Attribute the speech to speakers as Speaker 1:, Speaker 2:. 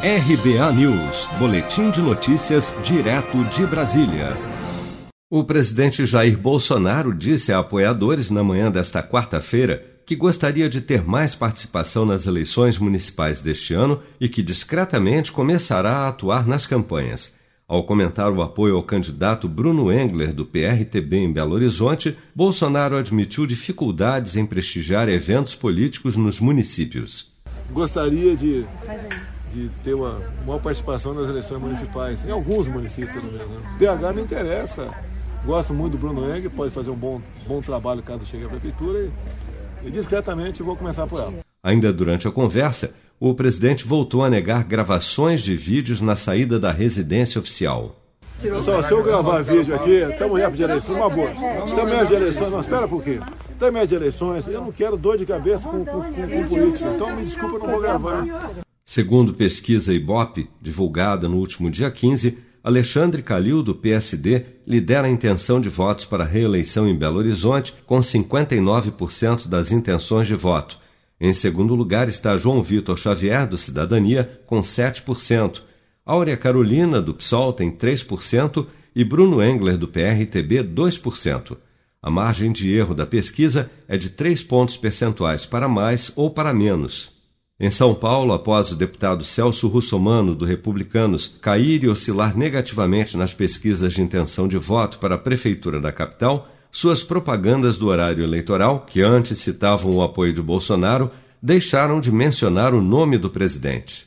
Speaker 1: RBA News, Boletim de Notícias, direto de Brasília. O presidente Jair Bolsonaro disse a apoiadores na manhã desta quarta-feira que gostaria de ter mais participação nas eleições municipais deste ano e que discretamente começará a atuar nas campanhas. Ao comentar o apoio ao candidato Bruno Engler, do PRTB em Belo Horizonte, Bolsonaro admitiu dificuldades em prestigiar eventos políticos nos municípios.
Speaker 2: Gostaria de de ter uma maior participação nas eleições municipais, em alguns municípios pelo menos. Né? PH me interessa, gosto muito do Bruno Eng, pode fazer um bom, bom trabalho caso chegue à prefeitura e, e discretamente vou começar por ela.
Speaker 1: Ainda durante a conversa, o presidente voltou a negar gravações de vídeos na saída da residência oficial.
Speaker 2: Pessoal, se eu gravar vídeo aqui, estamos época de eleições, uma boa. Estamos época de eleições, mas espera por quê? Estamos época de eleições, eu não quero dor de cabeça com, com, com, com política, então me desculpa, eu não vou gravar.
Speaker 1: Segundo pesquisa Ibope, divulgada no último dia 15, Alexandre Calil, do PSD, lidera a intenção de votos para reeleição em Belo Horizonte, com 59% das intenções de voto. Em segundo lugar está João Vitor Xavier, do Cidadania, com 7%. Áurea Carolina, do PSOL, tem 3% e Bruno Engler, do PRTB, 2%. A margem de erro da pesquisa é de 3 pontos percentuais para mais ou para menos. Em São Paulo, após o deputado Celso Russomano, do Republicanos, cair e oscilar negativamente nas pesquisas de intenção de voto para a prefeitura da capital, suas propagandas do horário eleitoral, que antes citavam o apoio de Bolsonaro, deixaram de mencionar o nome do presidente.